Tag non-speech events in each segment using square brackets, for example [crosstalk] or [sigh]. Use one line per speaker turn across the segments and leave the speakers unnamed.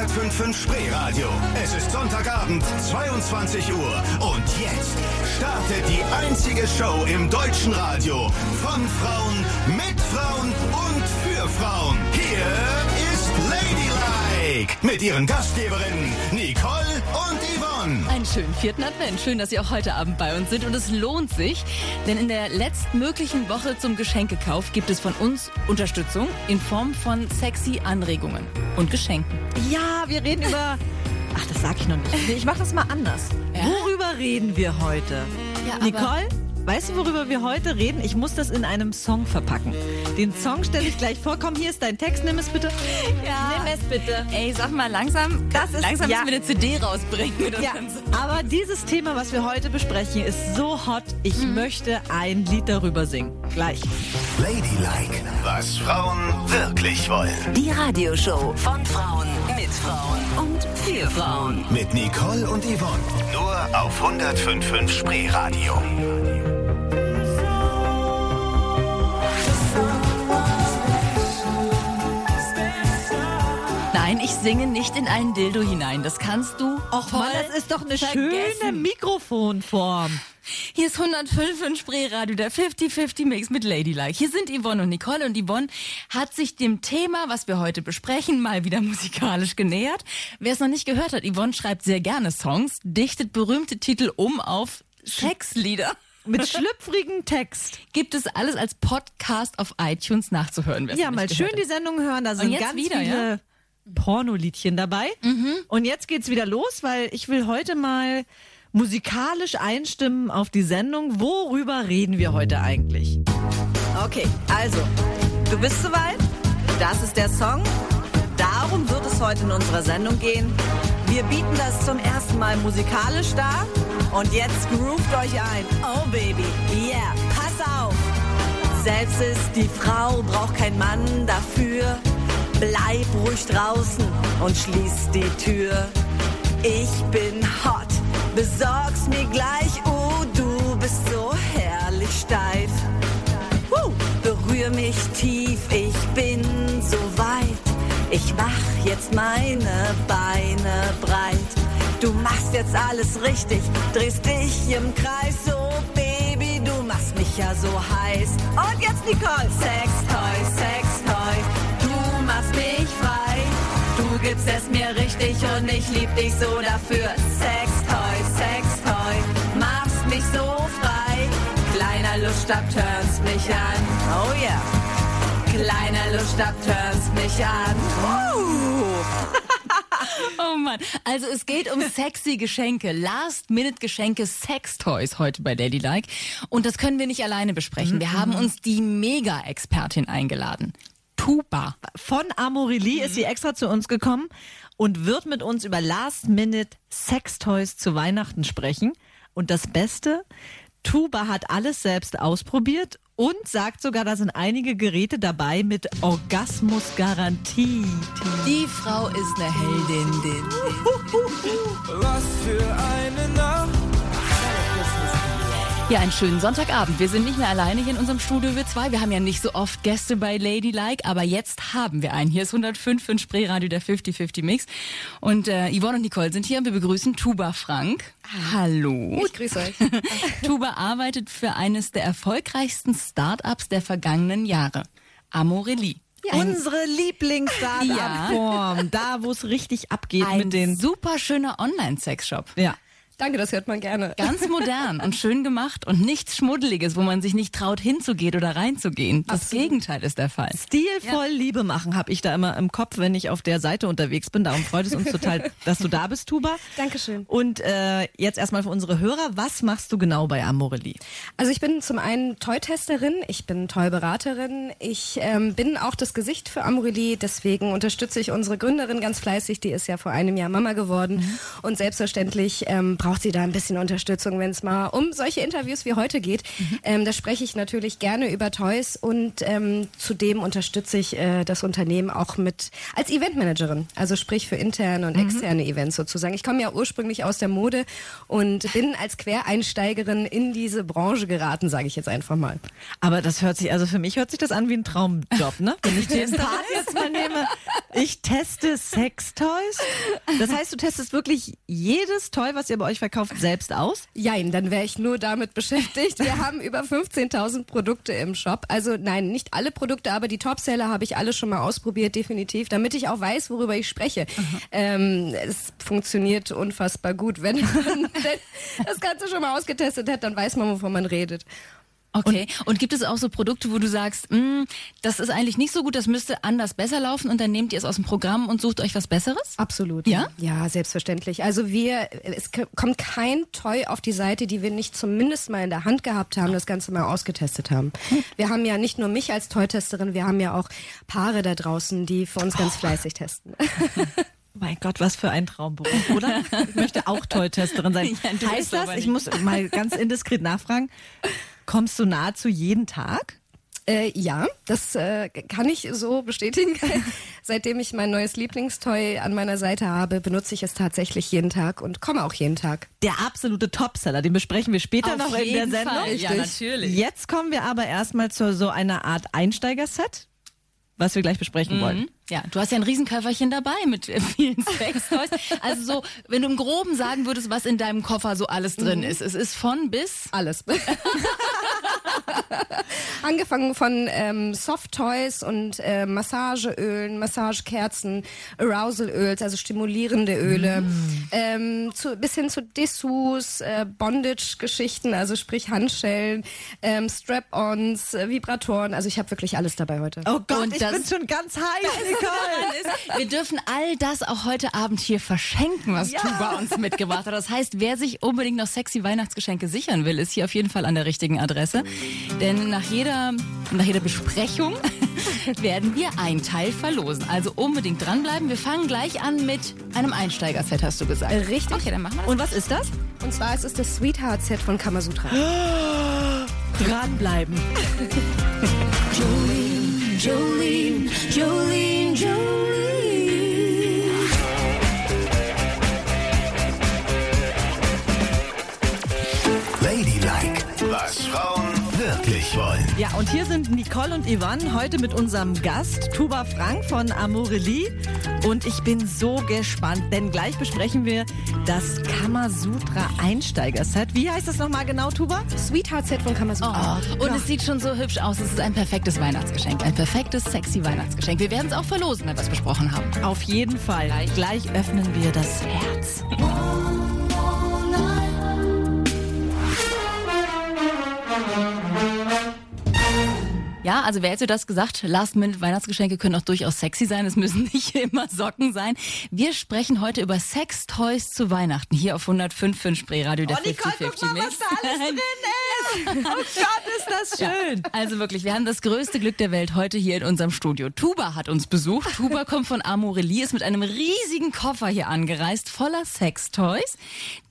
105.5 Spreeradio. Es ist Sonntagabend, 22 Uhr. Und jetzt startet die einzige Show im deutschen Radio. Von Frauen, mit Frauen und für Frauen. Hier ist Ladylike. Mit ihren Gastgeberinnen Nicole Yvonne.
Einen schönen vierten Advent. Schön, dass Sie auch heute Abend bei uns sind. Und es lohnt sich, denn in der letztmöglichen Woche zum Geschenkekauf gibt es von uns Unterstützung in Form von sexy Anregungen und Geschenken.
Ja, wir reden über. [laughs] Ach, das sag ich noch nicht. Ich mach das mal anders.
Ja?
Worüber reden wir heute?
Ja, aber-
Nicole, weißt du, worüber wir heute reden? Ich muss das in einem Song verpacken. Den Song stelle ich gleich vor. Komm, hier ist dein Text. Nimm es bitte.
Ja.
Nimm es bitte.
Ey, sag mal, langsam,
Das ist-
langsam
ja.
müssen wir eine CD rausbringen. Mit
Ja, aber dieses Thema, was wir heute besprechen, ist so hot. Ich möchte ein Lied darüber singen. Gleich.
Ladylike, was Frauen wirklich wollen.
Die Radioshow von Frauen, mit Frauen und für Frauen.
Mit Nicole und Yvonne. Nur auf 105.5 Spreeradio.
Nein, ich singe nicht in einen Dildo hinein. Das kannst du voll
Mann, das ist doch eine
vergessen.
schöne Mikrofonform.
Hier ist 105 in Spreeradio, der 50-50 Mix mit Ladylike. Hier sind Yvonne und Nicole und Yvonne hat sich dem Thema, was wir heute besprechen, mal wieder musikalisch genähert. Wer es noch nicht gehört hat, Yvonne schreibt sehr gerne Songs, dichtet berühmte Titel um auf Sexlieder.
Mit [laughs] schlüpfrigem Text.
Gibt es alles als Podcast auf iTunes nachzuhören.
Ja, mal schön
gehört
die Sendung hören. Da sind ganz
wieder,
viele
ja?
Pornoliedchen dabei. Und jetzt geht's wieder los, weil ich will heute mal musikalisch einstimmen auf die Sendung. Worüber reden wir heute eigentlich? Okay, also, du bist soweit? Das ist der Song. Darum wird es heute in unserer Sendung gehen. Wir bieten das zum ersten Mal musikalisch dar. Und jetzt groovt euch ein. Oh Baby, yeah, pass auf. Selbst ist die Frau, braucht kein Mann dafür. Bleib ruhig draußen und schließ die Tür. Ich bin hot, besorg's mir gleich. Oh, du bist so herrlich steif. Huh, berühr mich tief, ich bin so weit. Ich mach jetzt meine Beine breit. Du machst jetzt alles richtig, drehst dich im Kreis. Oh Baby, du machst mich ja so heiß. Und jetzt Nicole. Sex Toy, Sex Toy, gibst es mir richtig und ich lieb dich so dafür. Sex Toy, Sex Toy, machst mich so frei. Kleiner Luststab turns mich an. Oh yeah. Kleiner Luststab turns mich an. [laughs]
Oh Mann, also es geht um sexy Geschenke, Last-Minute-Geschenke, Sextoys heute bei Ladylike. Und das können wir nicht alleine besprechen. Wir haben uns die Mega-Expertin eingeladen. Tuba.
Von Amorelie ist sie extra zu uns gekommen und wird mit uns über Last-Minute Sextoys zu Weihnachten sprechen. Und das Beste, Tuba hat alles selbst ausprobiert und sagt sogar, da sind einige Geräte dabei mit Orgasmusgarantie.
Die Frau ist eine Heldin. Din. [laughs]
Was für Nacht.
Ja, einen schönen Sonntagabend. Wir sind nicht mehr alleine hier in unserem Studio, wir zwei. Wir haben ja nicht so oft Gäste bei Ladylike, aber jetzt haben wir einen. Hier ist 105 in Spreeradio, der 50-50 Mix. Und äh, Yvonne und Nicole sind hier und wir begrüßen Tuba Frank. Hallo.
Ich grüße euch. [laughs]
Tuba arbeitet für eines der erfolgreichsten Startups der vergangenen Jahre. Amorelie.
Unsere Lieblings-Startup-Form, da wo es richtig abgeht
Ein
mit den...
super schöner Online-Sexshop.
Ja.
Danke, das hört man gerne.
Ganz modern und schön gemacht und nichts Schmuddeliges, wo man sich nicht traut hinzugehen oder reinzugehen. Das
Absolut.
Gegenteil ist der Fall.
Stilvoll Liebe machen habe ich da immer im Kopf, wenn ich auf der Seite unterwegs bin. Darum freut es uns total, [laughs] dass du da bist, Tuba.
Dankeschön.
Und äh, jetzt erstmal für unsere Hörer, was machst du genau bei Amorelie?
Also ich bin zum einen Toy-Testerin, ich bin Toy-Beraterin, ich ähm, bin auch das Gesicht für Amorelie, deswegen unterstütze ich unsere Gründerin ganz fleißig, die ist ja vor einem Jahr Mama geworden und selbstverständlich ähm, braucht braucht sie da ein bisschen Unterstützung, wenn es mal um solche Interviews wie heute geht. Ähm, da spreche ich natürlich gerne über Toys und ähm, zudem unterstütze ich äh, das Unternehmen auch mit als Eventmanagerin, also sprich für interne und externe Events sozusagen. Ich komme ja ursprünglich aus der Mode und bin als Quereinsteigerin in diese Branche geraten, sage ich jetzt einfach mal.
Aber das hört sich, also für mich hört sich das an wie ein Traumjob, ne? Wenn ich den Part [laughs] jetzt mal nehme. Ich teste Sextoys. Das heißt, du testest wirklich jedes Toy, was ihr bei euch verkauft, selbst aus?
Jein, dann wäre ich nur damit beschäftigt. Wir haben [laughs] über 15.000 Produkte im Shop. Also nein, nicht alle Produkte, aber die Topseller habe ich alle schon mal ausprobiert, definitiv, damit ich auch weiß, worüber ich spreche. Ähm, es funktioniert unfassbar gut. Wenn man [laughs] das Ganze schon mal ausgetestet hat, dann weiß man, wovon man redet.
Okay. Und, gibt es auch so Produkte, wo du sagst, "Mm, das ist eigentlich nicht so gut, das müsste anders besser laufen und dann nehmt ihr es aus dem Programm und sucht euch was Besseres?
Absolut.
Ja?
Ja, selbstverständlich. Also wir, es kommt kein Toy auf die Seite, die wir nicht zumindest mal in der Hand gehabt haben, das Ganze mal ausgetestet haben. Wir haben ja nicht nur mich als Toy-Testerin, wir haben ja auch Paare da draußen, die für uns ganz fleißig testen. [laughs]
Mein Gott, was für ein Traumberuf, oder? Ich möchte auch Toy-Testerin sein. [laughs]
Ja,
heißt das, ich muss mal ganz indiskret nachfragen, kommst du nahezu jeden Tag?
Äh, ja, das äh, kann ich so bestätigen. [laughs] Seitdem ich mein neues Lieblingstoy an meiner Seite habe, benutze ich es tatsächlich jeden Tag und komme auch jeden Tag.
Der absolute Topseller, den besprechen wir später
Auf
noch in der Sendung.
Fall. Ja, natürlich.
Jetzt kommen wir aber erstmal zu so einer Art Einsteigerset, was wir gleich besprechen wollen.
Mhm. Ja, du hast ja ein Riesenköfferchen dabei mit äh, vielen Sextoys. Also so, wenn du im Groben sagen würdest, was in deinem Koffer so alles drin ist. Es ist von bis.
Alles. [laughs] Angefangen von ähm, Soft-Toys und äh, Massageölen, Massagekerzen, Arousal-Öls, also stimulierende Öle, ähm, zu, bis hin zu Dessous, äh, Bondage-Geschichten, also sprich Handschellen, ähm, Strap-ons, äh, Vibratoren. Also ich habe wirklich alles dabei heute.
Oh Gott,
Und
ich
das-
bin schon ganz heiß, Nicole.
Wir dürfen all das auch heute Abend hier verschenken, was Tuba uns mitgebracht hat. Das heißt, wer sich unbedingt noch sexy Weihnachtsgeschenke sichern will, ist hier auf jeden Fall an der richtigen Adresse. Denn nach jeder, nach jeder Besprechung [laughs] werden wir ein Teil verlosen. Also unbedingt dranbleiben. Wir fangen gleich an mit einem Einsteigerset, hast du gesagt.
Richtig.
Okay, dann machen wir das.
Und was ist das?
Und zwar ist es das Sweetheart-Set von Kamasutra. [gasps]
Dranbleiben. [laughs]
Jolene, Jolene, Jolene.
Ladylike,
und hier sind Nicole und Yvonne heute mit unserem Gast, Tuba Frank von Amorelie. Und ich bin so gespannt, denn gleich besprechen wir das Kamasutra Einsteigerset. Wie heißt das nochmal genau, Tuba?
Sweetheart-Set von Kamasutra.
Oh, und es sieht schon so hübsch aus. Es ist ein perfektes Weihnachtsgeschenk. Ein perfektes, sexy Weihnachtsgeschenk. Wir werden es auch verlosen, wenn wir es besprochen haben.
Auf jeden Fall. Gleich, öffnen wir das Herz.
Ja, also wer hätte das gesagt? Last-Minute-Weihnachtsgeschenke können auch durchaus sexy sein. Es müssen [laughs] nicht immer Socken sein. Wir sprechen heute über Sextoys zu Weihnachten hier auf 105 Spreeradio der
Oh, Nicole,
50-50
guck mal, was da alles drin ist. [laughs] Oh Gott, ist das schön.
Also wirklich, wir haben das größte Glück der Welt heute hier in unserem Studio. Tuba hat uns besucht. Tuba kommt von Amorelie, ist mit einem riesigen Koffer hier angereist, voller Sextoys,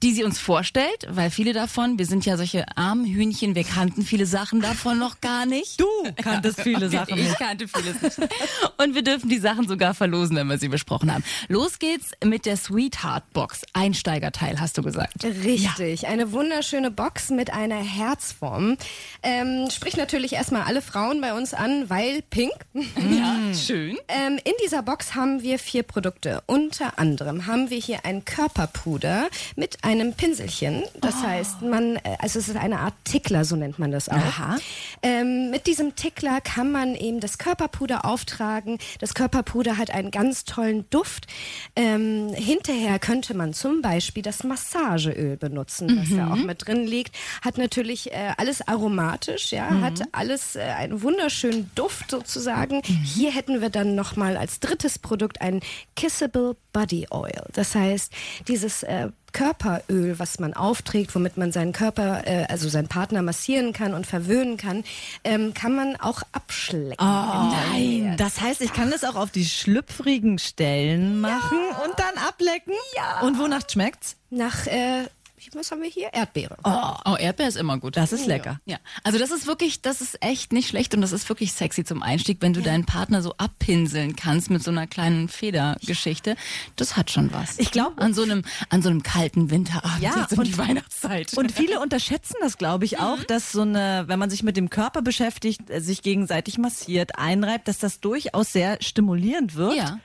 die sie uns vorstellt, weil viele davon, wir sind ja solche armen Hühnchen, wir kannten viele Sachen davon noch gar nicht.
Du [laughs] kanntest viele Sachen
Ich
nicht.
kannte vieles nicht. [laughs] Und wir dürfen die Sachen sogar verlosen, wenn wir sie besprochen haben. Los geht's mit der Sweetheart Box. Einsteigerteil, hast du gesagt.
Richtig, eine wunderschöne Box mit einer Herzform. Ähm, spricht natürlich erstmal alle Frauen bei uns an, weil pink. [laughs]
Ja, schön.
Ähm, in dieser Box haben wir vier Produkte. Unter anderem haben wir hier ein Körperpuder mit einem Pinselchen. Das heißt, man, äh, also es ist eine Art Tickler, so nennt man das auch.
Aha.
Ähm, mit diesem Tickler kann man eben das Körperpuder auftragen. Das Körperpuder hat einen ganz tollen Duft. Ähm, hinterher könnte man zum Beispiel das Massageöl benutzen, was da auch mit drin liegt. Hat natürlich äh, alles aromatisch, ja, hat alles äh, einen wunderschönen Duft sozusagen. Hier hätten wir dann nochmal als drittes Produkt ein Kissable Body Oil. Das heißt, dieses äh, Körperöl, was man aufträgt, womit man seinen Körper, äh, also seinen Partner massieren kann und verwöhnen kann, ähm, kann man auch abschlecken.
Nein. Das heißt, ich kann das auch auf die schlüpfrigen Stellen machen und dann ablecken. Ja. Und wonach schmeckt's?
Nach äh, was haben wir hier? Erdbeere.
Oh, Erdbeer ist immer gut.
Das ist lecker.
Ja, also das ist wirklich, das ist echt nicht schlecht und das ist wirklich sexy zum Einstieg, wenn du deinen Partner so abpinseln kannst mit so einer kleinen Federgeschichte. Das hat schon was.
Ich glaub-
an so einem an so einem kalten Winterabend
Ja,
jetzt um
und-
die Weihnachtszeit.
Und viele unterschätzen das, glaube ich, auch, dass so eine, wenn man sich mit dem Körper beschäftigt, äh, sich gegenseitig massiert, einreibt, dass das durchaus sehr stimulierend wirkt.
ja,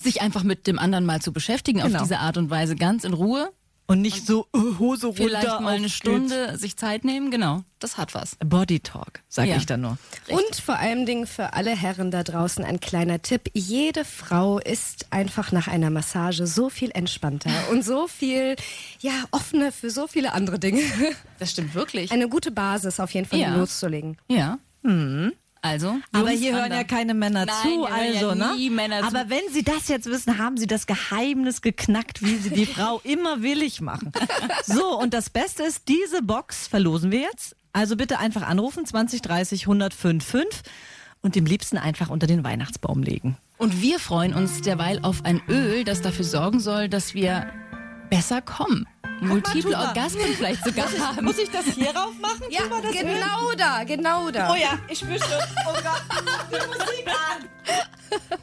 sich einfach mit dem anderen mal zu beschäftigen
Genau.
auf diese Art und Weise ganz in Ruhe,
Und nicht so äh, Hose runter.
vielleicht mal eine. Stunde sich Zeit nehmen, genau. Das hat was.
Body Talk, sage
Ja.
ich da nur.
Und vor allem Dingen für alle Herren da draußen ein kleiner Tipp. Jede Frau ist einfach nach einer Massage so viel entspannter [laughs] und so viel, ja, offener für so viele andere Dinge.
Das stimmt wirklich.
Eine gute Basis auf jeden Fall,
Ja.
loszulegen.
ja. Also,
Aber hier hören ja keine Männer
Nein,
zu,
hören ja
also, ne?
Männer zu.
Aber wenn Sie das jetzt wissen, haben Sie das Geheimnis geknackt, wie Sie die [laughs] Frau immer willig machen. So, und das Beste ist, diese Box verlosen wir jetzt. Also bitte einfach anrufen, 20 30 105 5 und dem liebsten einfach unter den Weihnachtsbaum legen.
Und wir freuen uns derweil auf ein Öl, das dafür sorgen soll, dass wir besser kommen. [laughs] Multiple. Orgasmen vielleicht sogar haben.
Muss ich das hier rauf machen?
Ja, genau da, genau da.
Oh ja, ich spüre schon. Oh Gott, die Musik an.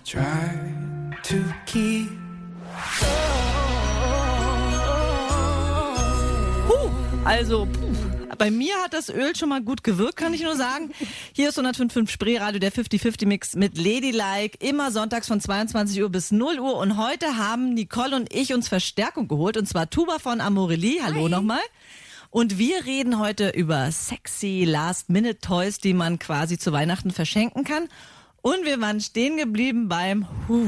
Try to keep
Puh, also, puh. Bei mir hat das Öl schon mal gut gewirkt, kann ich nur sagen. Hier ist 105.5 Spreeradio, der 50-50-Mix mit Ladylike. Immer sonntags von 22 Uhr bis 0 Uhr. Und heute haben Nicole und ich uns Verstärkung geholt. Und zwar Tuba von Amorelie. Hallo nochmal. Und wir reden heute über sexy Last-Minute-Toys, die man quasi zu Weihnachten verschenken kann. Und wir waren stehen geblieben beim huh,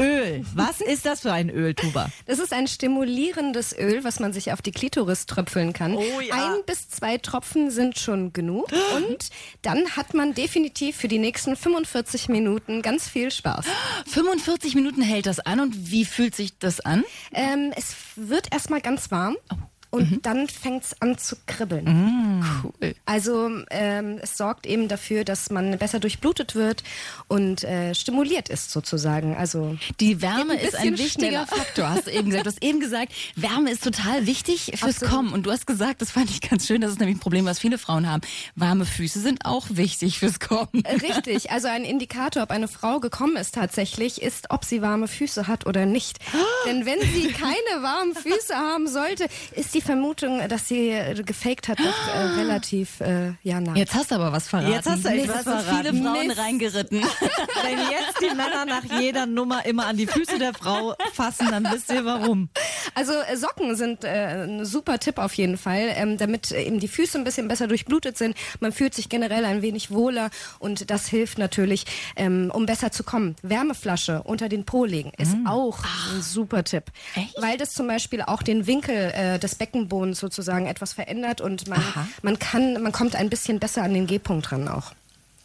Öl. Was [laughs] ist das für ein Öl, Tuba?
Das ist ein stimulierendes Öl, was man sich auf die Klitoris tröpfeln kann.
Oh ja.
Ein bis zwei Tropfen sind schon genug. [gasps] Und dann hat man definitiv für die nächsten 45 Minuten ganz viel Spaß. [gasps]
45 Minuten hält das an und wie fühlt sich das an?
Ähm, es wird erstmal ganz warm.
Oh.
Und
Mhm.
dann fängt es an zu kribbeln.
Cool.
Also ähm, es sorgt eben dafür, dass man besser durchblutet wird und äh, stimuliert ist sozusagen. Also
Die Wärme
ein
ist ein wichtiger
schneller.
Faktor, hast du eben gesagt. Du hast eben gesagt, Wärme ist total wichtig fürs
Absolut.
Kommen. Und du hast gesagt, das fand ich ganz schön, das ist nämlich ein Problem, was viele Frauen haben. Warme Füße sind auch wichtig fürs Kommen.
Richtig, also ein Indikator, ob eine Frau gekommen ist tatsächlich, ist, ob sie warme Füße hat oder nicht. [gasps] Denn wenn sie keine warmen Füße haben sollte, ist die Vermutung, dass sie äh, gefaked hat, doch äh, [gasps] relativ äh, ja nah.
Jetzt hast du aber was verraten.
Jetzt hast du echt was
so viele
verraten.
Frauen
Mist.
reingeritten. [laughs]
Wenn jetzt die Männer nach jeder Nummer immer an die Füße der Frau fassen, dann wisst ihr warum.
Also äh, Socken sind äh, ein super Tipp auf jeden Fall, ähm, damit äh, eben die Füße ein bisschen besser durchblutet sind. Man fühlt sich generell ein wenig wohler und das hilft natürlich, ähm, um besser zu kommen. Wärmeflasche unter den Po legen ist auch ein super Tipp,
Echt?
weil das zum Beispiel auch den Winkel äh, des Beckenbodens sozusagen etwas verändert und man, man kann, man kommt ein bisschen besser an den G-Punkt ran auch.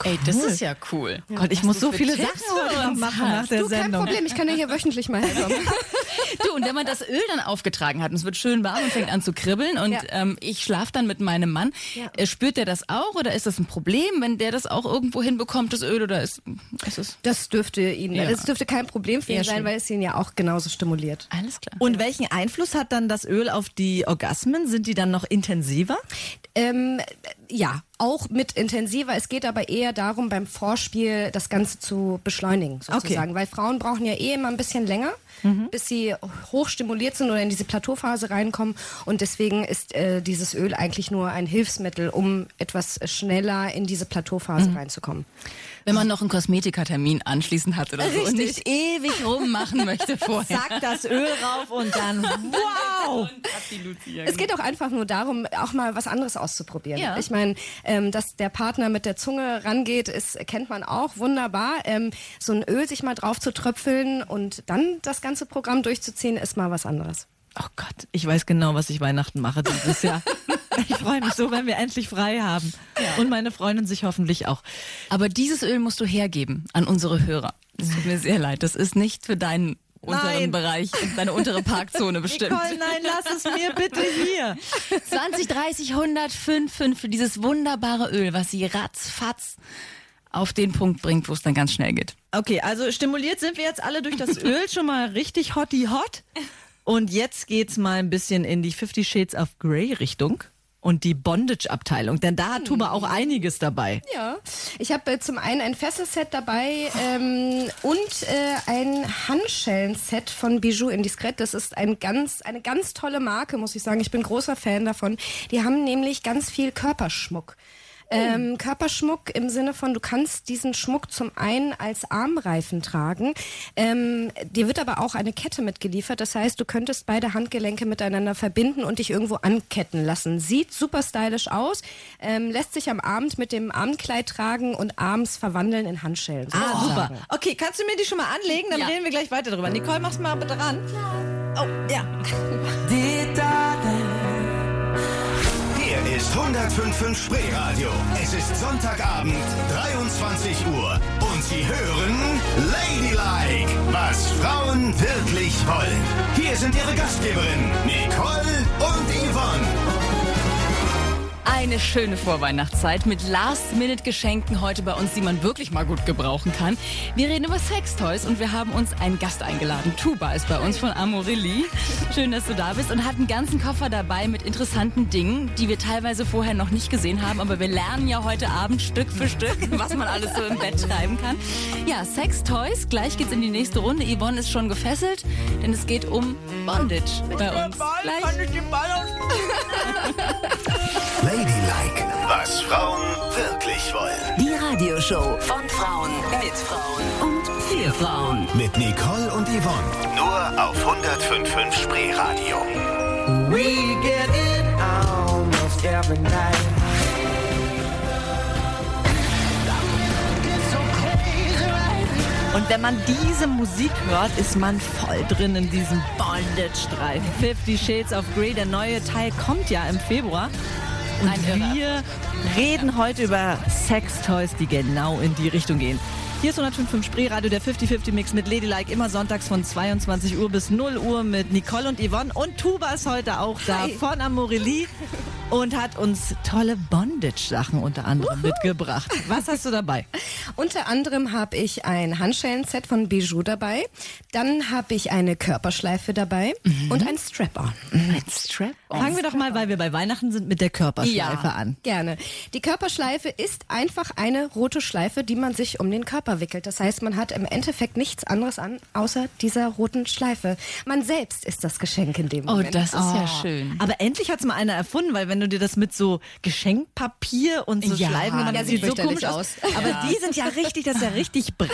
Ey, das ist ja cool.
Gott, ich muss so viele
Tipps
Sachen machen
hast.
nach der
Du, kein
Sendung.
Problem, ich kann ja hier wöchentlich mal herkommen. [laughs]
Du, und wenn man das Öl dann aufgetragen hat und es wird schön warm und fängt an zu kribbeln und
Ja.
ähm, ich schlafe dann mit meinem Mann,
Ja.
äh, spürt der das auch oder ist das ein Problem, wenn der das auch irgendwo hinbekommt, das Öl, oder ist, ist es...
Das dürfte ihn,
Ja.
das dürfte kein Problem für ihn
Ja,
sein,
schön.
weil es ihn ja auch genauso stimuliert.
Alles klar.
Und welchen Einfluss hat dann das Öl auf die Orgasmen? Sind die dann noch intensiver?
Ähm, ja, auch mit intensiver. Es geht aber eher darum, beim Vorspiel das Ganze zu beschleunigen, sozusagen. Weil Frauen brauchen ja eh immer ein bisschen länger, bis sie hochstimuliert sind oder in diese Plateauphase reinkommen. Und deswegen ist äh, dieses Öl eigentlich nur ein Hilfsmittel, um etwas schneller in diese Plateauphase reinzukommen.
Wenn man noch einen Kosmetikatermin anschließend hat oder so und
Richtig.
nicht ewig rummachen möchte vorher.
Zack, das Öl rauf und dann wow! [laughs]
Es geht auch einfach nur darum, auch mal was anderes auszuprobieren.
Ja.
Ich meine, ähm, dass der Partner mit der Zunge rangeht, ist, kennt man auch wunderbar. Ähm, so ein Öl sich mal drauf zu tröpfeln und dann das ganze Programm durchzuziehen, ist mal was anderes.
Oh Gott, ich weiß genau, was ich Weihnachten mache dieses Jahr. [laughs] Ich freue mich so, wenn wir endlich frei haben. Und meine Freundin sich hoffentlich auch.
Aber dieses Öl musst du hergeben an unsere Hörer. Es tut mir sehr leid. Das ist nicht für deinen unteren
Nein.
Bereich, deine untere Parkzone bestimmt.
Nicole, nein, lass es mir bitte hier.
20, 30, 100, 5, 5 für dieses wunderbare Öl, was sie ratzfatz auf den Punkt bringt, wo es dann ganz schnell geht.
Okay, also stimuliert sind wir jetzt alle durch das Öl schon mal richtig hotty hot. Und jetzt geht's mal ein bisschen in die Fifty Shades of Grey Richtung und die Bondage-Abteilung, denn da hat Tuba auch einiges dabei.
Ja, ich habe äh, zum einen ein Fesselset dabei ähm, und äh, ein Handschellenset von Bijou Indiscret. Das ist ein ganz, eine ganz tolle Marke, muss ich sagen. Ich bin großer Fan davon. Die haben nämlich ganz viel Körperschmuck. Ähm, Körperschmuck im Sinne von, du kannst diesen Schmuck zum einen als Armreifen tragen. Ähm, dir wird aber auch eine Kette mitgeliefert. Das heißt, du könntest beide Handgelenke miteinander verbinden und dich irgendwo anketten lassen. Sieht super stylisch aus, ähm, lässt sich am Abend mit dem Abendkleid tragen und abends verwandeln in Handschellen.
Ah,
sozusagen.
super. Okay, kannst du mir die schon mal anlegen? Dann
Ja.
reden wir gleich weiter drüber. Nicole, mach's mal bitte ran. Oh, ja.
105.5 Spreeradio. Es ist Sonntagabend, 23 Uhr. Und Sie hören Ladylike, was Frauen wirklich wollen. Hier sind Ihre Gastgeberinnen, Nicole und Yvonne.
Eine schöne Vorweihnachtszeit mit Last-Minute-Geschenken heute bei uns, die man wirklich mal gut gebrauchen kann. Wir reden über Sextoys und wir haben uns einen Gast eingeladen. Tuba ist bei uns von Amorelie. Schön, dass du da bist und hat einen ganzen Koffer dabei mit interessanten Dingen, die wir teilweise vorher noch nicht gesehen haben. Aber wir lernen ja heute Abend Stück für Stück, was man alles so im Bett treiben kann. Ja, Sextoys. Gleich geht's in die nächste Runde. Yvonne ist schon gefesselt, denn es geht um Bondage bei uns. Gleich. [laughs]
Ladylike, was Frauen wirklich wollen.
Die Radioshow von Frauen mit Frauen und für Frauen.
Mit Nicole und Yvonne. Nur auf 105.5 Spreeradio.
we get it almost every night.
Und wenn man diese Musik hört, ist man voll drin in diesem Bondage-Streifen. Fifty Shades of Grey, der neue Teil kommt ja im Februar. Und wir reden heute über Sextoys, die genau in die Richtung gehen. Hier ist 105.5 Spreeradio, der 50-50-Mix mit Ladylike, immer sonntags von 22 Uhr bis 0 Uhr mit Nicole und Yvonne. Und Tuba ist heute auch da
Hi.
von Amorelie und hat uns tolle Bondage-Sachen unter anderem mitgebracht. Was hast du dabei? [laughs]
Unter anderem habe ich ein Handschellenset von Bijou dabei. Dann habe ich eine Körperschleife dabei und ein Strap-on.
Ein Strap
Fangen wir doch mal, weil wir bei Weihnachten sind, mit der Körperschleife
Ja.
an.
Gerne. Die Körperschleife ist einfach eine rote Schleife, die man sich um den Körper wickelt. Das heißt, man hat im Endeffekt nichts anderes an, außer dieser roten Schleife. Man selbst ist das Geschenk in dem
Oh,
Moment.
das ist ja schön.
Aber endlich hat's mal einer erfunden, weil wenn du dir das mit so Geschenkpapier und so
Ja.
Schleifen gemacht
Ja,
hast,
sieht
so komisch aus. [laughs] Aber die sind ja richtig, das ist ja richtig breit.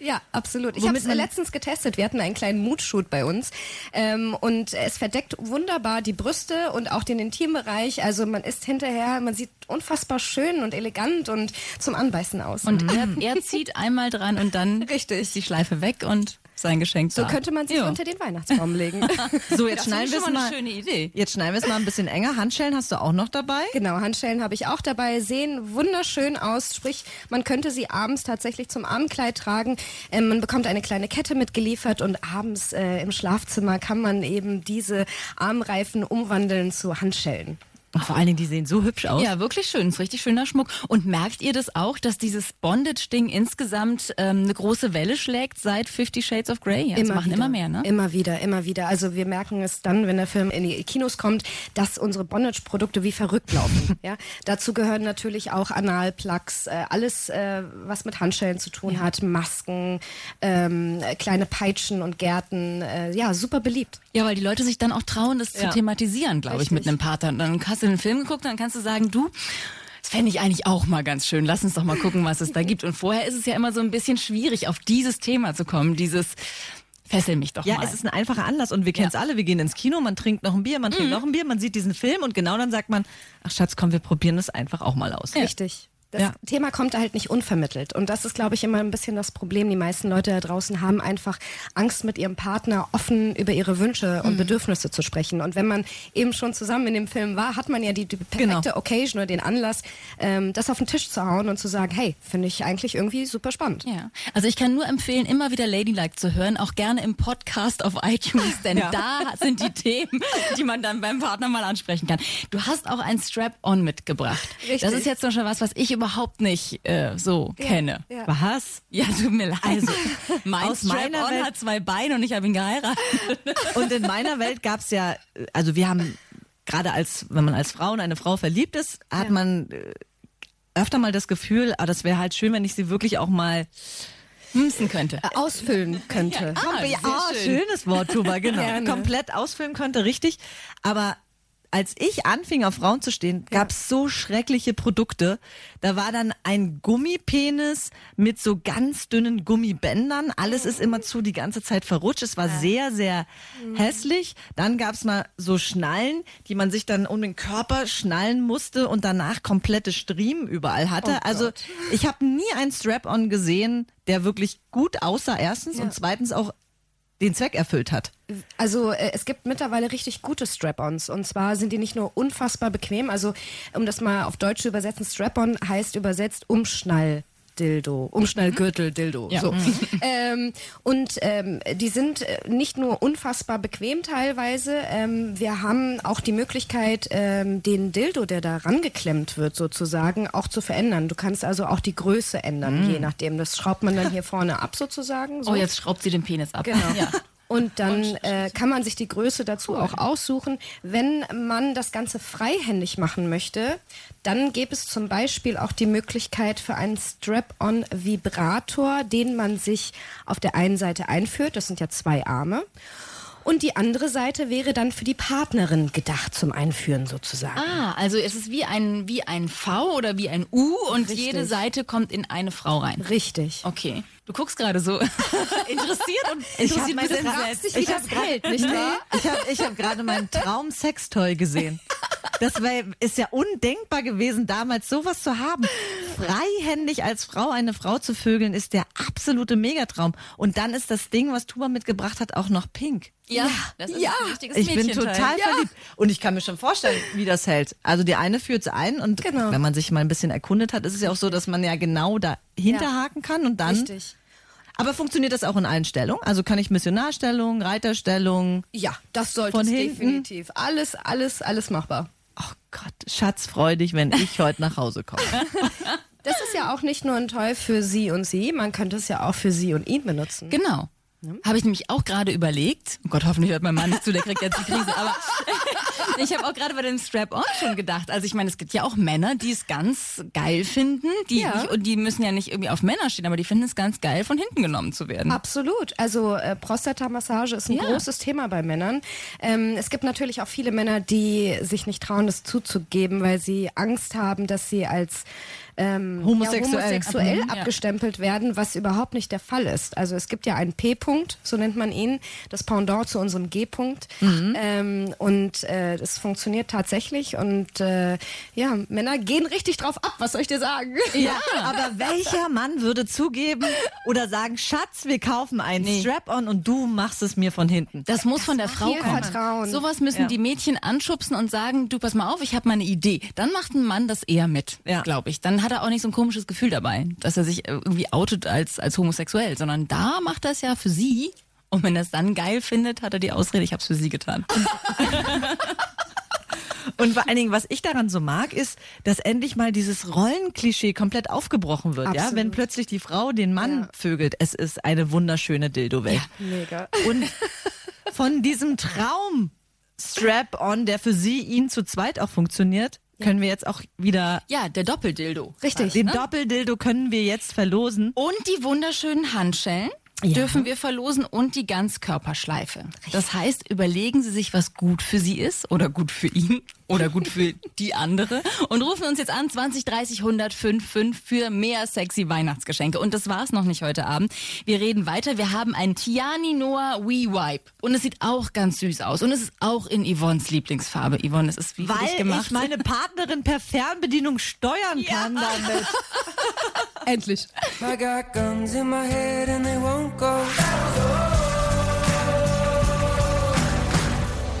Ja, absolut. Ich habe es letztens getestet. Wir hatten einen kleinen Mood-Shoot bei uns. Ähm, und es verdeckt wunderbar die Brüste und auch den Intimbereich. Also man ist hinterher, man sieht unfassbar schön und elegant und zum Anbeißen aus.
Und er, er zieht einmal [laughs] dran und dann
Richtig.
ist die Schleife weg und sein Geschenk
so
da.
könnte man sich
Ja.
unter den Weihnachtsbaum legen. [laughs]
So, jetzt
Das
schneiden
ist
wir es
mal
mal.
eine schöne Idee.
Jetzt schneiden wir es mal ein bisschen enger. Handschellen hast du auch noch dabei?
Genau, Handschellen habe ich auch dabei, sehen wunderschön aus. Sprich, man könnte sie abends tatsächlich zum Abendkleid tragen. Ähm, man bekommt eine kleine Kette mitgeliefert und abends äh, im Schlafzimmer kann man eben diese Armreifen umwandeln zu Handschellen.
Und vor allen Dingen, die sehen so hübsch aus.
Ja, wirklich schön. Ist richtig schöner Schmuck. Und merkt ihr das auch, dass dieses Bondage-Ding insgesamt ähm, eine große Welle schlägt seit Fifty Shades of Grey? Ja, das machen
wieder.
immer mehr, ne?
Immer wieder, immer wieder. Also wir merken es dann, wenn der Film in die Kinos kommt, dass unsere Bondage-Produkte wie verrückt laufen. [laughs] ja? Dazu gehören natürlich auch Analplugs, äh, alles, äh, was mit Handschellen zu tun hat, Masken, ähm, äh, kleine Peitschen und Gärten. Äh, ja, super beliebt.
Ja, weil die Leute sich dann auch trauen, das
Ja.
zu thematisieren, glaube ich, mit einem Partner. Und dann hast du den Film geguckt, dann kannst du sagen, du, das fände ich eigentlich auch mal ganz schön. Lass uns doch mal gucken, was es da gibt. Und vorher ist es ja immer so ein bisschen schwierig, auf dieses Thema zu kommen, dieses Fessel mich doch
Ja,
mal.
es ist ein einfacher Anlass und wir kennen es alle. Wir gehen ins Kino, man trinkt noch ein Bier, man trinkt noch ein Bier, man sieht diesen Film und genau dann sagt man, ach Schatz, komm, wir probieren das einfach auch mal aus.
Richtig. Das
Ja.
Thema kommt da halt nicht unvermittelt. Und das ist, glaube ich, immer ein bisschen das Problem. Die meisten Leute da draußen haben einfach Angst, mit ihrem Partner offen über ihre Wünsche
Mhm.
und Bedürfnisse zu sprechen. Und wenn man eben schon zusammen in dem Film war, hat man ja die, die perfekte
Genau.
Occasion oder den Anlass, ähm, das auf den Tisch zu hauen und zu sagen, hey, finde ich eigentlich irgendwie super spannend.
Ja, also ich kann nur empfehlen, immer wieder Ladylike zu hören, auch gerne im Podcast auf iTunes, denn [laughs]
Ja.
da sind die Themen, die man dann beim Partner mal ansprechen kann. Du hast auch ein Strap-on mitgebracht.
Richtig.
Das ist jetzt noch schon was, was ich überhaupt nicht äh, so kenne.
Ja.
Was?
Ja, tut mir leid.
Also, [laughs]
mein
aus meiner Welt-
hat zwei Beine und ich habe ihn geheiratet. [laughs]
Und in meiner Welt gab's ja, äh, also wir haben gerade als, wenn man als Frau in eine Frau verliebt ist, hat man äh, öfter mal das Gefühl, ah, das wäre halt schön, wenn ich sie wirklich auch mal
Münzen könnte.
Äh, Ausfüllen [laughs] könnte.
Ah,
ja,
sehr
ah,
schön.
schönes Wort, Tuba, genau.
Gerne.
Komplett ausfüllen könnte, richtig. Aber als ich anfing, auf Frauen zu stehen, gab's so schreckliche Produkte. Da war dann ein Gummipenis mit so ganz dünnen Gummibändern. Alles ist immer zu die ganze Zeit verrutscht. Es war sehr, sehr hässlich. Dann gab's mal so Schnallen, die man sich dann um den Körper schnallen musste und danach komplette Striemen überall hatte. also ich habe nie einen Strap-on gesehen, der wirklich gut aussah, erstens, und zweitens auch den Zweck erfüllt hat.
Also äh, es gibt mittlerweile richtig gute Strap-ons und zwar sind die nicht nur unfassbar bequem, also um das mal auf Deutsch zu übersetzen, Strap-on heißt übersetzt Umschnall. Dildo, Umschnallgürtel, Dildo.
Ja.
So. [laughs] ähm, und ähm, die sind äh, nicht nur unfassbar bequem teilweise, ähm, wir haben auch die Möglichkeit, ähm, den Dildo, der da rangeklemmt wird sozusagen, auch zu verändern. Du kannst also auch die Größe ändern, je nachdem. Das schraubt man dann hier vorne ab sozusagen. So.
Oh, jetzt schraubt sie den Penis ab.
Genau.
Ja.
Und dann äh, kann man sich die Größe dazu auch aussuchen. Wenn man das Ganze freihändig machen möchte, dann gäbe es zum Beispiel auch die Möglichkeit für einen Strap-on-Vibrator, den man sich auf der einen Seite einführt. Das sind ja zwei Arme. Und die andere Seite wäre dann für die Partnerin gedacht zum Einführen sozusagen.
Ah, also es ist wie ein, wie ein V oder wie ein U und
Richtig.
jede Seite kommt in eine Frau rein.
Richtig.
Okay. Du guckst gerade so [laughs] interessiert und
Ich hab
interessiert
meine-
bist du
fragst
selbst.
dich, wie das hält, nicht wahr? Ich habe ich hab gerade meinen Traum-Sextoy gesehen. Das wär, ist ja undenkbar gewesen, damals sowas zu haben. Freihändig als Frau eine Frau zu vögeln, ist der absolute Megatraum. Und dann ist das Ding, was Tuba mitgebracht hat, auch noch pink.
Ja, das ist ein richtiges
Ich bin total verliebt. Und ich kann mir schon vorstellen, wie das hält. Also die eine führt ein und
Genau.
wenn man sich mal ein bisschen erkundet hat, ist es ja auch so, dass man ja genau da hinterhaken kann und dann.
Richtig.
Aber funktioniert das auch in allen Stellungen? Also kann ich Missionarstellung, Reiterstellung?
Ja, das sollte
Von
es
hinten?
definitiv. Alles, alles, alles machbar.
Oh Gott, Schatz, freu dich, wenn ich heute nach Hause komme.
Das ist ja auch nicht nur ein Toy für sie und sie, man könnte es ja auch für sie und ihn benutzen.
Genau. Habe ich nämlich auch gerade überlegt. Oh Gott, hoffentlich hört mein Mann nicht zu, der kriegt jetzt die Krise. Aber [laughs] ich habe auch gerade bei dem Strap-on schon gedacht. Also ich meine, es gibt ja auch Männer, die es ganz geil finden. Die,
Ja.
nicht, und die müssen ja nicht irgendwie auf Männer stehen, aber die finden es ganz geil, von hinten genommen zu werden.
Absolut. Also äh, Prostatamassage ist ein
Ja.
großes Thema bei Männern. Ähm, es gibt natürlich auch viele Männer, die sich nicht trauen, das zuzugeben, weil sie Angst haben, dass sie als ähm,
Homosexuell.
ja, homosexuell
Mhm, ja.
abgestempelt werden, was überhaupt nicht der Fall ist. Also es gibt ja einen P-Punkt, so nennt man ihn, das Pendant zu unserem G-Punkt.
Mhm.
Ähm, und äh, das funktioniert tatsächlich. Und äh, ja, Männer gehen richtig drauf ab, was soll ich dir sagen?
Ja, [laughs] aber welcher Mann würde zugeben oder sagen, Schatz, wir kaufen einen Strap-on und du machst es mir von hinten?
Das muss von der Frau kommen.
Vertrauen.
Sowas müssen
Ja.
die Mädchen anschubsen und sagen, du pass mal auf, ich habe mal eine Idee. Dann macht ein Mann das eher mit,
Ja.
glaube ich. Dann hat er auch nicht so ein komisches Gefühl dabei, dass er sich äh, irgendwie outet als, als homosexuell, sondern da macht er es ja für sie. Und wenn er es dann geil findet, hat er die Ausrede, ich habe es für sie getan. [laughs]
Und vor allen Dingen, was ich daran so mag, ist, dass endlich mal dieses Rollenklischee komplett aufgebrochen wird. Ja,
Absolut.
wenn plötzlich die Frau den Mann vögelt, es ist eine wunderschöne Dildo-Welt.
Mega.
Und von diesem Traum Strap-on, der für sie, ihn zu zweit auch funktioniert, können wir jetzt auch wieder
Ja, der Doppeldildo.
Richtig.
den Doppeldildo können wir jetzt verlosen.
Und die wunderschönen Handschellen dürfen wir verlosen und die Ganzkörperschleife. Das heißt, überlegen Sie sich, was gut für Sie ist oder gut für ihn oder gut für [laughs] die andere und rufen uns jetzt an 20 30 100 55 für mehr sexy Weihnachtsgeschenke. Und das war's noch nicht heute Abend. Wir reden weiter. Wir haben ein Tiani Noah We Wipe und es sieht auch ganz süß aus und es ist auch in Yvonnes Lieblingsfarbe. Yvonne, es ist wie
Weil
gemacht.
ich meine Partnerin per Fernbedienung steuern [laughs] kann damit. [laughs]
Endlich.
I got guns in my head and they won't go.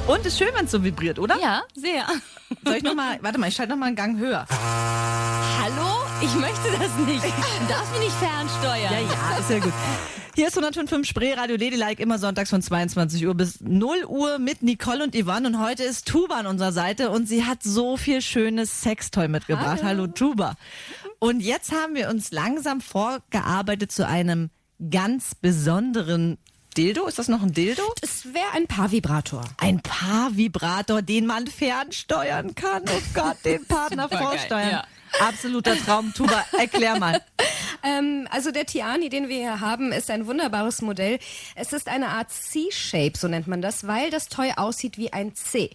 Und ist schön, wenn es so vibriert, oder?
ja, sehr.
Soll ich noch mal, warte mal, ich schalte noch mal einen Gang höher.
Hallo? Ich möchte das nicht. Du darfst mich nicht fernsteuern.
Ja, ja, ist ja gut. Hier ist 105 Spree Radio Ladylike immer sonntags von 22 Uhr bis 0 Uhr mit Nicole und Yvonne und heute ist Tuba an unserer Seite und sie hat so viel schönes Sextoy mitgebracht. Hallo, Tuba. Und jetzt haben wir uns langsam vorgearbeitet zu einem ganz besonderen Dildo. Ist das noch ein Dildo?
Es wäre ein Paarvibrator.
Ein Paarvibrator, den man fernsteuern kann. Oh Gott, den [laughs] Partner vorsteuern.
ja.
Absoluter Traum. Tuba, erklär mal. [laughs]
Ähm, also der Tiani, den wir hier haben, ist ein wunderbares Modell. Es ist eine Art C-Shape, so nennt man das, weil das Toy aussieht wie ein C.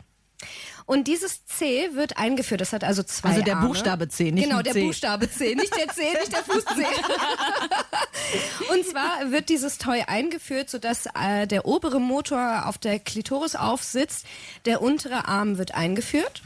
Und dieses C wird eingeführt. Das hat also zwei
Also der
Arme.
Buchstabe C, nicht
Genau, der
C.
Buchstabe C, nicht der C, nicht der Fuß C. [laughs] Und zwar wird dieses Toy eingeführt, sodass äh, der obere Motor auf der Klitoris aufsitzt, der untere Arm wird eingeführt.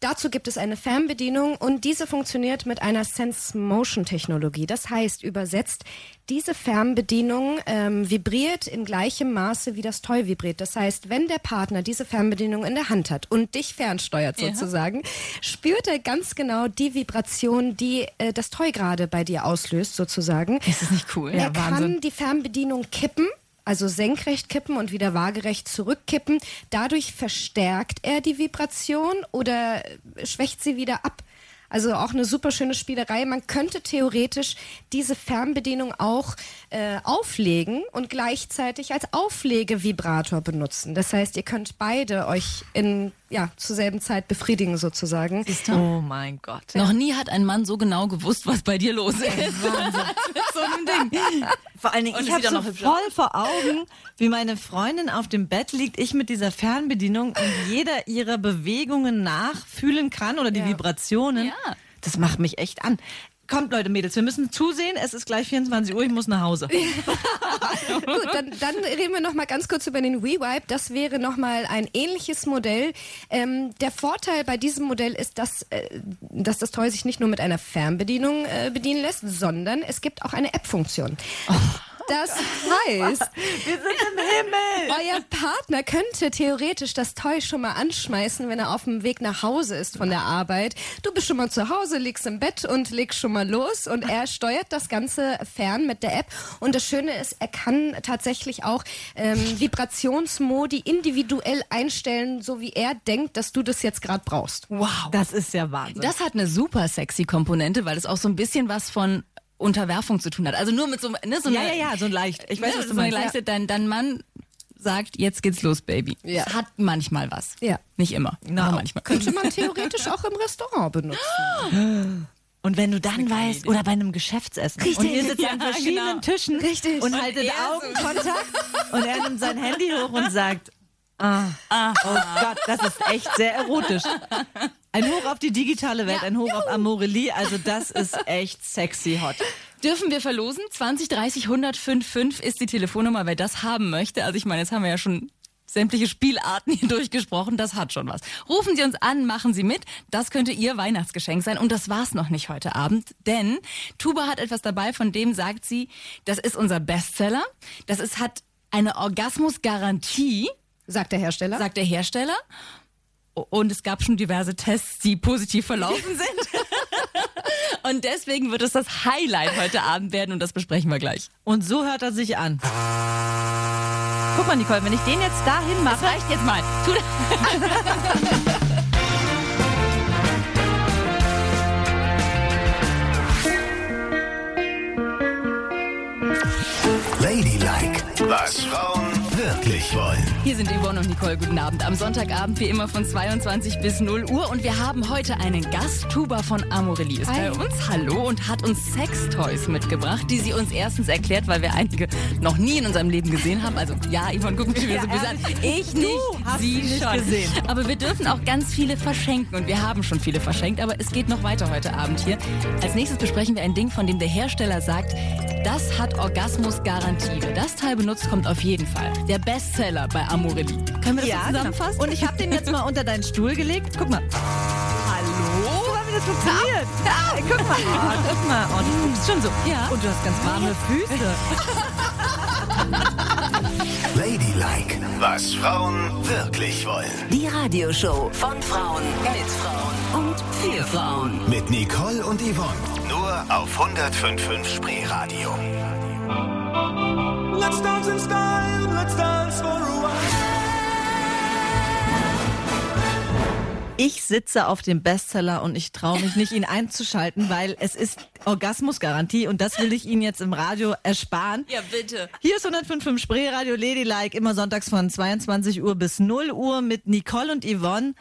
Dazu gibt es eine Fernbedienung und diese funktioniert mit einer Sense-Motion-Technologie. Das heißt, übersetzt, diese Fernbedienung ähm, vibriert in gleichem Maße, wie das Toy vibriert. Das heißt, wenn der Partner diese Fernbedienung in der Hand hat und dich fernsteuert
Ja.
sozusagen, spürt er ganz genau die Vibration, die äh, das Toy gerade bei dir auslöst sozusagen.
Ist das nicht cool?
er kann die Fernbedienung kippen. Also senkrecht kippen und wieder waagerecht zurückkippen. Dadurch verstärkt er die Vibration oder schwächt sie wieder ab. Also auch eine super schöne Spielerei. Man könnte theoretisch diese Fernbedienung auch äh, auflegen und gleichzeitig als Auflegevibrator benutzen. Das heißt, ihr könnt beide euch in ja zur selben Zeit befriedigen sozusagen.
Oh mein Gott.
Noch nie hat ein Mann so genau gewusst, was bei dir los ist. Wahnsinn. [laughs] Mit so einem Ding.
Vor allen Dingen,
Und
ich habe so voll vor Augen, wie meine Freundin auf dem Bett liegt, ich mit dieser Fernbedienung und jeder ihrer Bewegungen nachfühlen kann oder die
Ja.
Vibrationen.
Ja.
Das macht mich echt an. Kommt Leute, Mädels, wir müssen zusehen. Es ist gleich 24 Uhr, ich muss nach Hause. [laughs]
Gut, dann, dann reden wir noch mal ganz kurz über den WeWipe. Das wäre noch mal ein ähnliches Modell. Ähm, der Vorteil bei diesem Modell ist, dass, äh, dass das Toy sich nicht nur mit einer Fernbedienung äh, bedienen lässt, sondern es gibt auch eine App-Funktion. Das heißt, [laughs]
Wir sind im Himmel.
euer Partner könnte theoretisch das Toy schon mal anschmeißen, wenn er auf dem Weg nach Hause ist von der Arbeit. Du bist schon mal zu Hause, liegst im Bett und legst schon mal los und er steuert das Ganze fern mit der App. Und das Schöne ist, er kann tatsächlich auch ähm, Vibrationsmodi individuell einstellen, so wie er denkt, dass du das jetzt gerade brauchst.
Wow.
Das ist ja Wahnsinn.
Das hat eine super sexy Komponente, weil es auch so ein bisschen was von Unterwerfung zu tun hat. Also nur mit so, ne, so
ja,
eine,
ja, ja, so leicht. Ich weiß,
ne,
was du
so
meinst.
leichte, dein, dein Mann sagt, jetzt geht's los, Baby.
Ja.
Hat manchmal was.
Ja.
Nicht immer,
Na,
aber manchmal.
Könnte man [laughs] theoretisch auch im Restaurant benutzen.
Und wenn du dann weißt, oder bei einem Geschäftsessen und ihr sitzt
Ja,
an verschiedenen
genau.
Tischen
Richtig.
und
Und
haltet
so-
Augenkontakt und er nimmt sein Handy hoch und sagt, ah, oh Gott, das ist echt sehr erotisch. Ein Hoch auf die digitale Welt, ein Hoch auf Amorelie, also das ist echt sexy hot.
Dürfen wir verlosen? 20 30 105 ist die Telefonnummer, wer das haben möchte. Also ich meine, jetzt haben wir ja schon sämtliche Spielarten hier [laughs] durchgesprochen, das hat schon was. Rufen Sie uns an, machen Sie mit. Das könnte Ihr Weihnachtsgeschenk sein. Und das war's noch nicht heute Abend, denn Tuba hat etwas dabei, von dem sagt sie, das ist unser Bestseller. Das ist, hat eine Orgasmusgarantie,
Sagt der Hersteller.
sagt der Hersteller. Und es gab schon diverse Tests, die positiv verlaufen sind. [laughs] Und deswegen wird es das Highlight heute Abend werden und das besprechen wir gleich.
Und so hört er sich an. Guck mal, Nicole, wenn ich den jetzt dahin
Das
mache,
reicht jetzt mal. Tu
Ladylike, was Frauen wirklich wollen.
Hier sind Yvonne und Nicole. Guten Abend. Am Sonntagabend wie immer von 22 bis 0 Uhr. Und wir haben heute einen Gasttuber von Amorelie. Ist bei
Hi.
uns. Hallo und hat uns Sextoys mitgebracht, die sie uns erstens erklärt, weil wir einige noch nie in unserem Leben gesehen haben. Also ja, Yvonne, guck mich wieder so böse an. Ich nicht, sie
nicht
schon.
gesehen.
Aber wir dürfen auch ganz viele verschenken und wir haben schon viele verschenkt. Aber es geht noch weiter heute Abend hier. Als nächstes besprechen wir ein Ding, von dem der Hersteller sagt, das hat Orgasmusgarantie. Wer das Teil benutzt, kommt auf jeden Fall. Der Bestseller bei Amorelie. Können wir das
ja,
so
genau.
zusammenfassen?
und ich habe den jetzt mal unter deinen Stuhl gelegt. Guck mal. Hallo? Guck mal, wie das funktioniert. Ja, guck mal. Oh, guck mal. Oh, du guckst schon so.
Ja.
Und du hast ganz warme Füße. [laughs]
Ladylike, was Frauen wirklich wollen.
Die Radioshow von Frauen mit Frauen und für Frauen.
Mit Nicole und Yvonne. Nur auf 105.5 Spreeradio.
Let's dance in style, let's dance for a while.
Ich sitze auf dem Bestseller und ich traue mich nicht, ihn einzuschalten, weil es ist Orgasmusgarantie und das will ich Ihnen jetzt im Radio ersparen.
Ja, bitte.
Hier ist 105.5 Spreeradio Ladylike, immer sonntags von 22 Uhr bis 0 Uhr mit Nicole und Yvonne.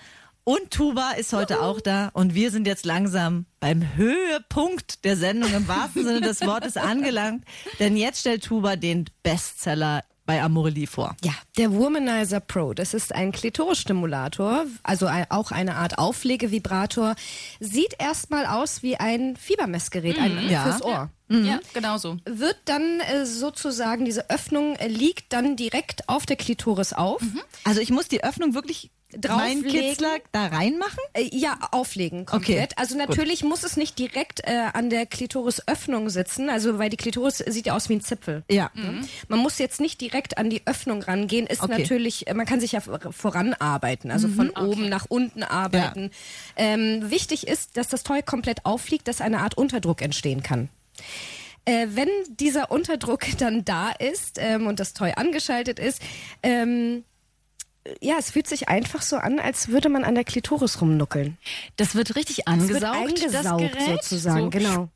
Und Tuba ist heute auch da und wir sind jetzt langsam beim Höhepunkt der Sendung im wahrsten Sinne des Wortes angelangt. Denn jetzt stellt Tuba den Bestseller bei Amorelie vor.
Ja, der Womanizer Pro, das ist ein Klitorisstimulator, also auch eine Art Auflegevibrator. Sieht erstmal aus wie ein Fiebermessgerät, ein
Ja.
fürs Ohr.
Ja, genau so.
Wird dann äh, sozusagen, diese Öffnung äh, liegt dann direkt auf der Klitoris auf.
Also ich muss die Öffnung wirklich mein
Drauflegen.
Kitzler da reinmachen?
Äh, ja, auflegen komplett.
Okay,
Also natürlich muss es nicht direkt äh, an der Klitorisöffnung sitzen, also weil die Klitoris sieht ja aus wie ein Zipfel.
Ja.
Man muss jetzt nicht direkt an die Öffnung rangehen, ist
Okay.
natürlich, äh, man kann sich ja vor- voranarbeiten, also von oben nach unten arbeiten. Ähm, wichtig ist, dass das Toy komplett aufliegt, dass eine Art Unterdruck entstehen kann. Äh, wenn dieser Unterdruck [laughs] dann da ist ähm, und das Toy angeschaltet ist, ähm, ja, es fühlt sich einfach so an, als würde man an der Klitoris rumnuckeln.
Das wird richtig
Es
angesaugt,
wird
das
eingesaugt
Gerät.
sozusagen,
So.
genau.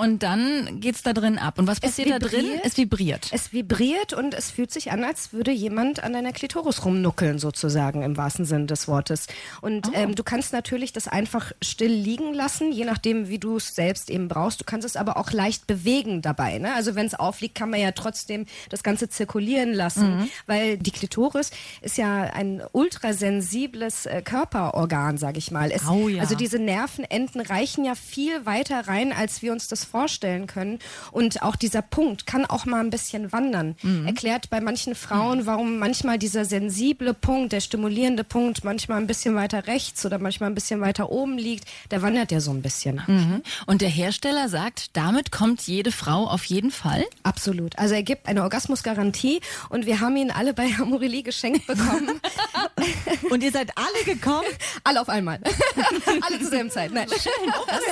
Und dann geht's da drin ab. Und was passiert da drin? Es vibriert.
Es vibriert und es fühlt sich an, als würde jemand an deiner Klitoris rumnuckeln, sozusagen, im wahrsten Sinne des Wortes. Und
Oh.
ähm, du kannst natürlich das einfach still liegen lassen, je nachdem, wie du es selbst eben brauchst. Du kannst es aber auch leicht bewegen dabei. Ne? Also wenn es aufliegt, kann man ja trotzdem das Ganze zirkulieren lassen,
Mhm.
weil die Klitoris ist ja ein ultrasensibles äh, Körperorgan, sag ich mal. Es,
Au ja.
Also diese Nervenenden reichen ja viel weiter rein, als wir uns das vorstellen können. Und auch dieser Punkt kann auch mal ein bisschen wandern.
Mhm.
Erklärt bei manchen Frauen, warum manchmal dieser sensible Punkt, der stimulierende Punkt, manchmal ein bisschen weiter rechts oder manchmal ein bisschen weiter oben liegt. Der wandert ja so ein bisschen.
Mhm. Und der Hersteller sagt, damit kommt jede Frau auf jeden Fall.
Absolut. Also er gibt eine Orgasmusgarantie und wir haben ihn alle bei [laughs] Amorelie geschenkt bekommen. [laughs]
Und ihr seid alle gekommen?
alle auf einmal. [laughs] alle zur selben Zeit. Nein.
Das ist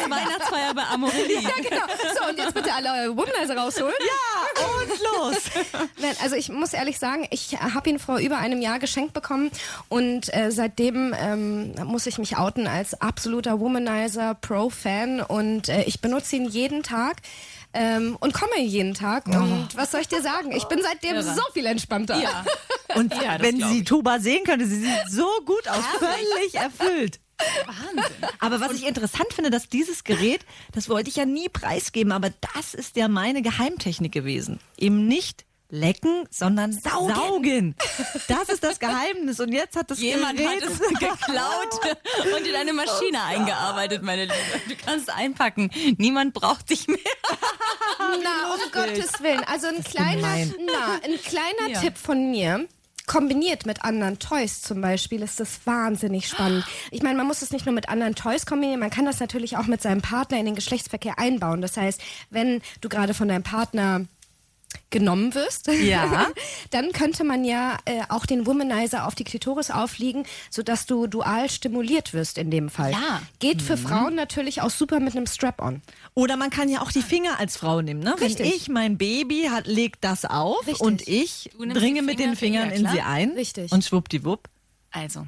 Weihnachtsfeier bei Amorelie.
Ja, genau. So, und jetzt bitte alle eure Womanizer rausholen.
Ja, und los! [laughs]
Nein, also ich muss ehrlich sagen, ich habe ihn vor über einem Jahr geschenkt bekommen und äh, seitdem ähm, muss ich mich outen als absoluter Womanizer Pro-Fan und äh, ich benutze ihn jeden Tag. Ähm, und komme jeden Tag. Und was soll ich dir sagen? Ich bin seitdem so viel entspannter.
Ja. [laughs]
Und
Ja,
wenn sie. Tuba sehen könnte, sie sieht so gut aus, völlig erfüllt.
Wahnsinn.
Aber was ich interessant finde, dass dieses Gerät, das wollte ich ja nie preisgeben, aber das ist ja meine Geheimtechnik gewesen. Eben nicht lecken, sondern saugen. Das ist das Geheimnis. Und jetzt hat das
Jemand
Gerät
hat es geklaut [laughs] und in eine Maschine eingearbeitet, meine Liebe. Du kannst einpacken. Niemand braucht dich mehr.
Na, um Gottes Willen. Also ein kleiner, na, ein kleiner
Ja.
Tipp von mir. Kombiniert mit anderen Toys zum Beispiel ist das wahnsinnig spannend. Ich meine, man muss es nicht nur mit anderen Toys kombinieren, man kann das natürlich auch mit seinem Partner in den Geschlechtsverkehr einbauen. Das heißt, wenn du gerade von deinem Partner genommen wirst,
Ja. [laughs]
dann könnte man ja äh, auch den Womanizer auf die Klitoris aufliegen, sodass du dual stimuliert wirst in dem Fall.
Ja.
Geht
Mhm.
für Frauen natürlich auch super mit einem Strap-on.
Oder man kann ja auch die Finger als Frau nehmen. Ne? Wenn
Richtig.
ich mein Baby hat, legt das auf
Richtig.
und ich dringe mit den
Finger,
Fingern in
klar.
sie ein
Richtig.
und schwuppdiwupp.
Also,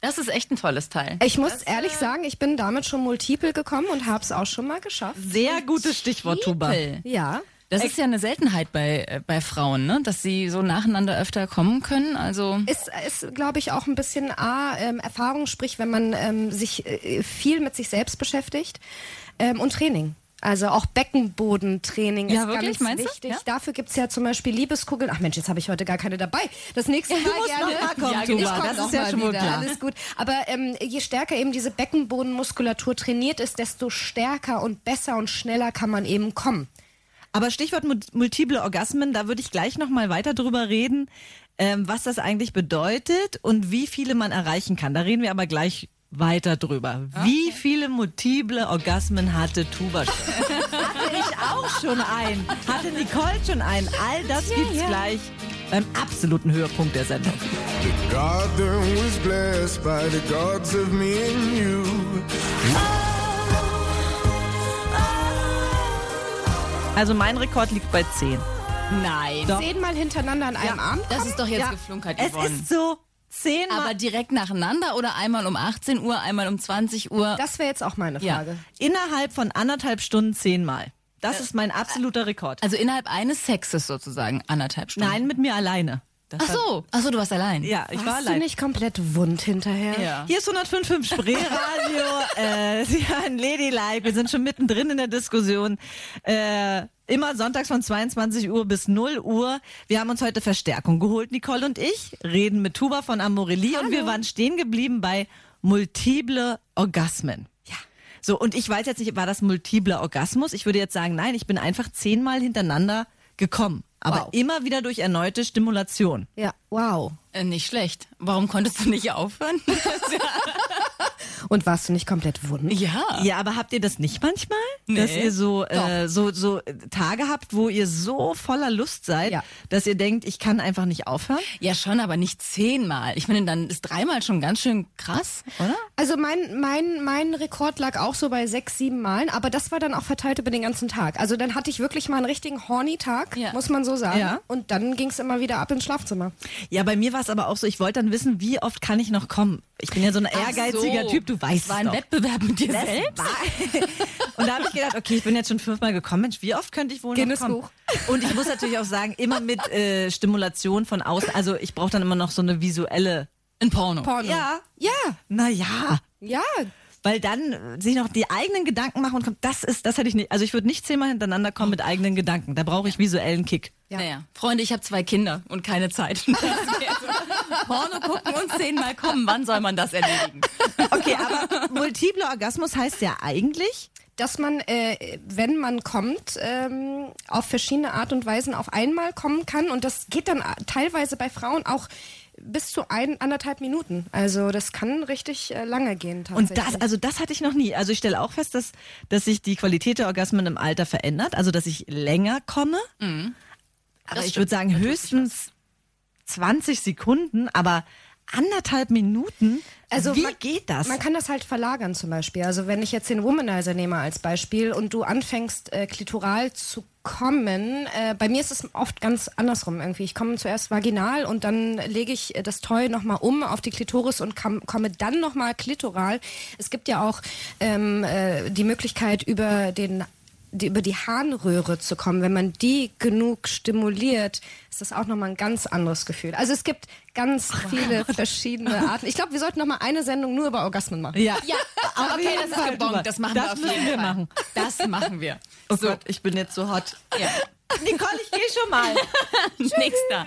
das ist echt ein tolles Teil.
Ich muss ehrlich sagen, ich bin damit schon multiple gekommen und habe es auch schon mal geschafft.
Sehr gutes Stichwort, Tuba.
Ja.
Das ist ja eine Seltenheit bei, äh, bei Frauen, ne? dass sie so nacheinander öfter kommen können. Also
Ist, ist glaube ich, auch ein bisschen A, ähm, Erfahrung, sprich, wenn man ähm, sich äh, viel mit sich selbst beschäftigt ähm, und Training. Also auch Beckenbodentraining
Ja,
ist
wirklich?
ganz
Meinst
wichtig.
Ja?
Dafür gibt's ja zum Beispiel Liebeskugeln. Ach Mensch, jetzt habe ich heute gar keine dabei. Das nächste Mal gerne.
noch mal kommen,
ja, komm
Das ist ja schon
wieder.
klar.
Alles gut. Aber ähm, je stärker eben diese Beckenbodenmuskulatur trainiert ist, desto stärker und besser und schneller kann man eben kommen.
Aber Stichwort mul- multiple Orgasmen, da würde ich gleich noch mal weiter drüber reden, ähm, was das eigentlich bedeutet und wie viele man erreichen kann. Da reden wir aber gleich weiter drüber. Wie viele multiple Orgasmen hatte Tuba schon? [laughs] hatte ich auch schon einen. Hatte Nicole schon einen. All das gibt's gleich beim absoluten Höhepunkt der Sendung.
The garden was blessed by the gods of me and you.
Also mein Rekord liegt bei 10.
nein.
Zehnmal hintereinander an einem Abend.
Das ist doch jetzt
Ja.
geflunkert,
Es
Yvonne.
ist so, zehnmal.
Aber direkt nacheinander oder einmal um 18 Uhr, einmal um 20 Uhr?
Das wäre jetzt auch meine
Ja.
Frage.
innerhalb von anderthalb Stunden zehnmal. Das ist mein absoluter Rekord.
also innerhalb eines Sexes sozusagen, anderthalb Stunden.
Nein, mit mir alleine. Das
Ach so, ach so, du warst allein.
Ja, ich war
Warst du
allein.
nicht komplett wund hinterher?
Ja.
Hier ist 105.5 Spreeradio. [laughs] äh, Sie hören Ladylike. Wir sind schon mittendrin in der Diskussion. Äh, immer sonntags von 22 Uhr bis 0 Uhr. Wir haben uns heute Verstärkung geholt, Nicole und ich. Reden mit Tuba von Amorelie und wir waren stehen geblieben bei multiple Orgasmen. Ja. So, und ich weiß jetzt nicht, war das multiple Orgasmus? Ich würde jetzt sagen, nein, ich bin einfach zehnmal hintereinander gekommen. Aber
Wow.
immer wieder durch erneute Stimulation.
Ja, wow.
Äh, nicht schlecht. Warum konntest du nicht aufhören? [laughs] [laughs] [laughs]
Und warst du nicht komplett wund?
ja.
Ja, aber habt ihr das nicht manchmal?
Nee.
Dass ihr so, äh, so, so Tage habt, wo ihr so voller Lust seid,
Ja.
dass ihr denkt, ich kann einfach nicht aufhören?
Ja, schon, aber nicht zehnmal. Ich finde, dann ist dreimal schon ganz schön krass, oder?
Also mein, mein, mein Rekord lag auch so bei sechs, sieben Malen, aber das war dann auch verteilt über den ganzen Tag. Also dann hatte ich wirklich mal einen richtigen Horny-Tag,
Ja.
muss man so sagen.
Ja.
Und dann ging es immer wieder ab ins Schlafzimmer.
Ja, bei mir war es aber auch so, ich wollte dann wissen, wie oft kann ich noch kommen? Ich bin ja so ein
Ach
ehrgeiziger
so.
Typ, du weißt
Es war ein
doch.
Wettbewerb mit dir
Das
selbst.
war- [laughs] Und da habe ich gedacht, okay, ich bin jetzt schon fünfmal gekommen. Mensch, wie oft könnte ich wohl
Guinness
noch kommen?
Buch.
Und ich muss natürlich auch sagen, immer mit äh, Stimulation von außen. Also ich brauche dann immer noch so eine visuelle.
Ein Porno.
Porno.
Ja.
Ja.
Naja.
Ja.
Weil dann äh, sich noch die eigenen Gedanken machen und kommt, das ist, das hätte ich nicht. Also ich würde nicht zehnmal hintereinander kommen mit eigenen Gedanken. Da brauche ich visuellen Kick.
Ja.
Naja, Freunde, ich habe zwei Kinder und keine Zeit. [laughs] Porno gucken und zehnmal kommen. Wann soll man das erledigen? [laughs]
Okay, aber multiple Orgasmus heißt ja eigentlich,
dass man, äh, wenn man kommt, ähm, auf verschiedene Art und Weisen auf einmal kommen kann. Und das geht dann a- teilweise bei Frauen auch bis zu ein, anderthalb Minuten. Also das kann richtig äh, lange gehen
und das, also das hatte ich noch nie. Also ich stelle auch fest, dass, dass sich die Qualität der Orgasmen im Alter verändert. Also dass ich länger komme. Aber
Das
ich würde sagen, höchstens 20 Sekunden, aber anderthalb Minuten.
Also
wie
man,
geht das?
Man kann das halt verlagern zum Beispiel. Also wenn ich jetzt den Womanizer nehme als Beispiel und du anfängst äh, klitoral zu kommen, äh, bei mir ist es oft ganz andersrum irgendwie. Ich komme zuerst vaginal und dann lege ich äh, das Toy nochmal um auf die Klitoris und kam, komme dann nochmal klitoral. Es gibt ja auch ähm, äh, die Möglichkeit über den die, über die Harnröhre zu kommen, wenn man die genug stimuliert, ist das auch nochmal ein ganz anderes Gefühl. Also es gibt ganz viele verschiedene Arten. Ich glaube, wir sollten nochmal eine Sendung nur über Orgasmen machen.
ja.
Ja, [laughs] okay, das ist gebongt. Das machen
Das
wir auf
müssen
jeden
wir
Fall.
machen.
Das machen wir.
Oh Gott, ich bin jetzt so hot.
Ja. [laughs]
Nicole, ich gehe schon mal. [laughs]
Nächster.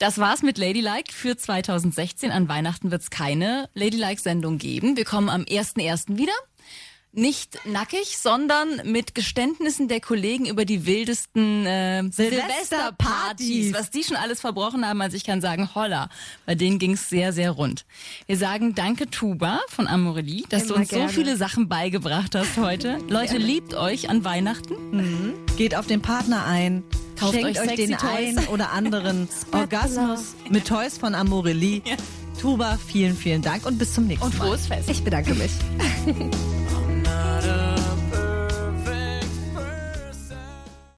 Das war's mit Ladylike für 2016. An Weihnachten wird's keine Ladylike-Sendung geben. Wir kommen am 1.1. wieder. Nicht nackig, sondern mit Geständnissen der Kollegen über die wildesten äh,
Silvesterpartys.
Silvesterpartys, was die schon alles verbrochen haben. Also ich kann sagen, holla, bei denen ging's sehr, sehr rund. Wir sagen danke Tuba von Amorelie, dass du
Immer
uns
gerne.
so viele Sachen beigebracht hast heute. [laughs] Leute, liebt euch an Weihnachten.
Geht auf den Partner ein.
Kauft
Schenkt
euch
euch, den
Toys.
einen [laughs] oder anderen [laughs] Orgasmus mit Toys von Amorelie. Tuba, vielen, vielen Dank und bis zum nächsten
Und
Mal.
frohes Fest.
Ich bedanke mich. not a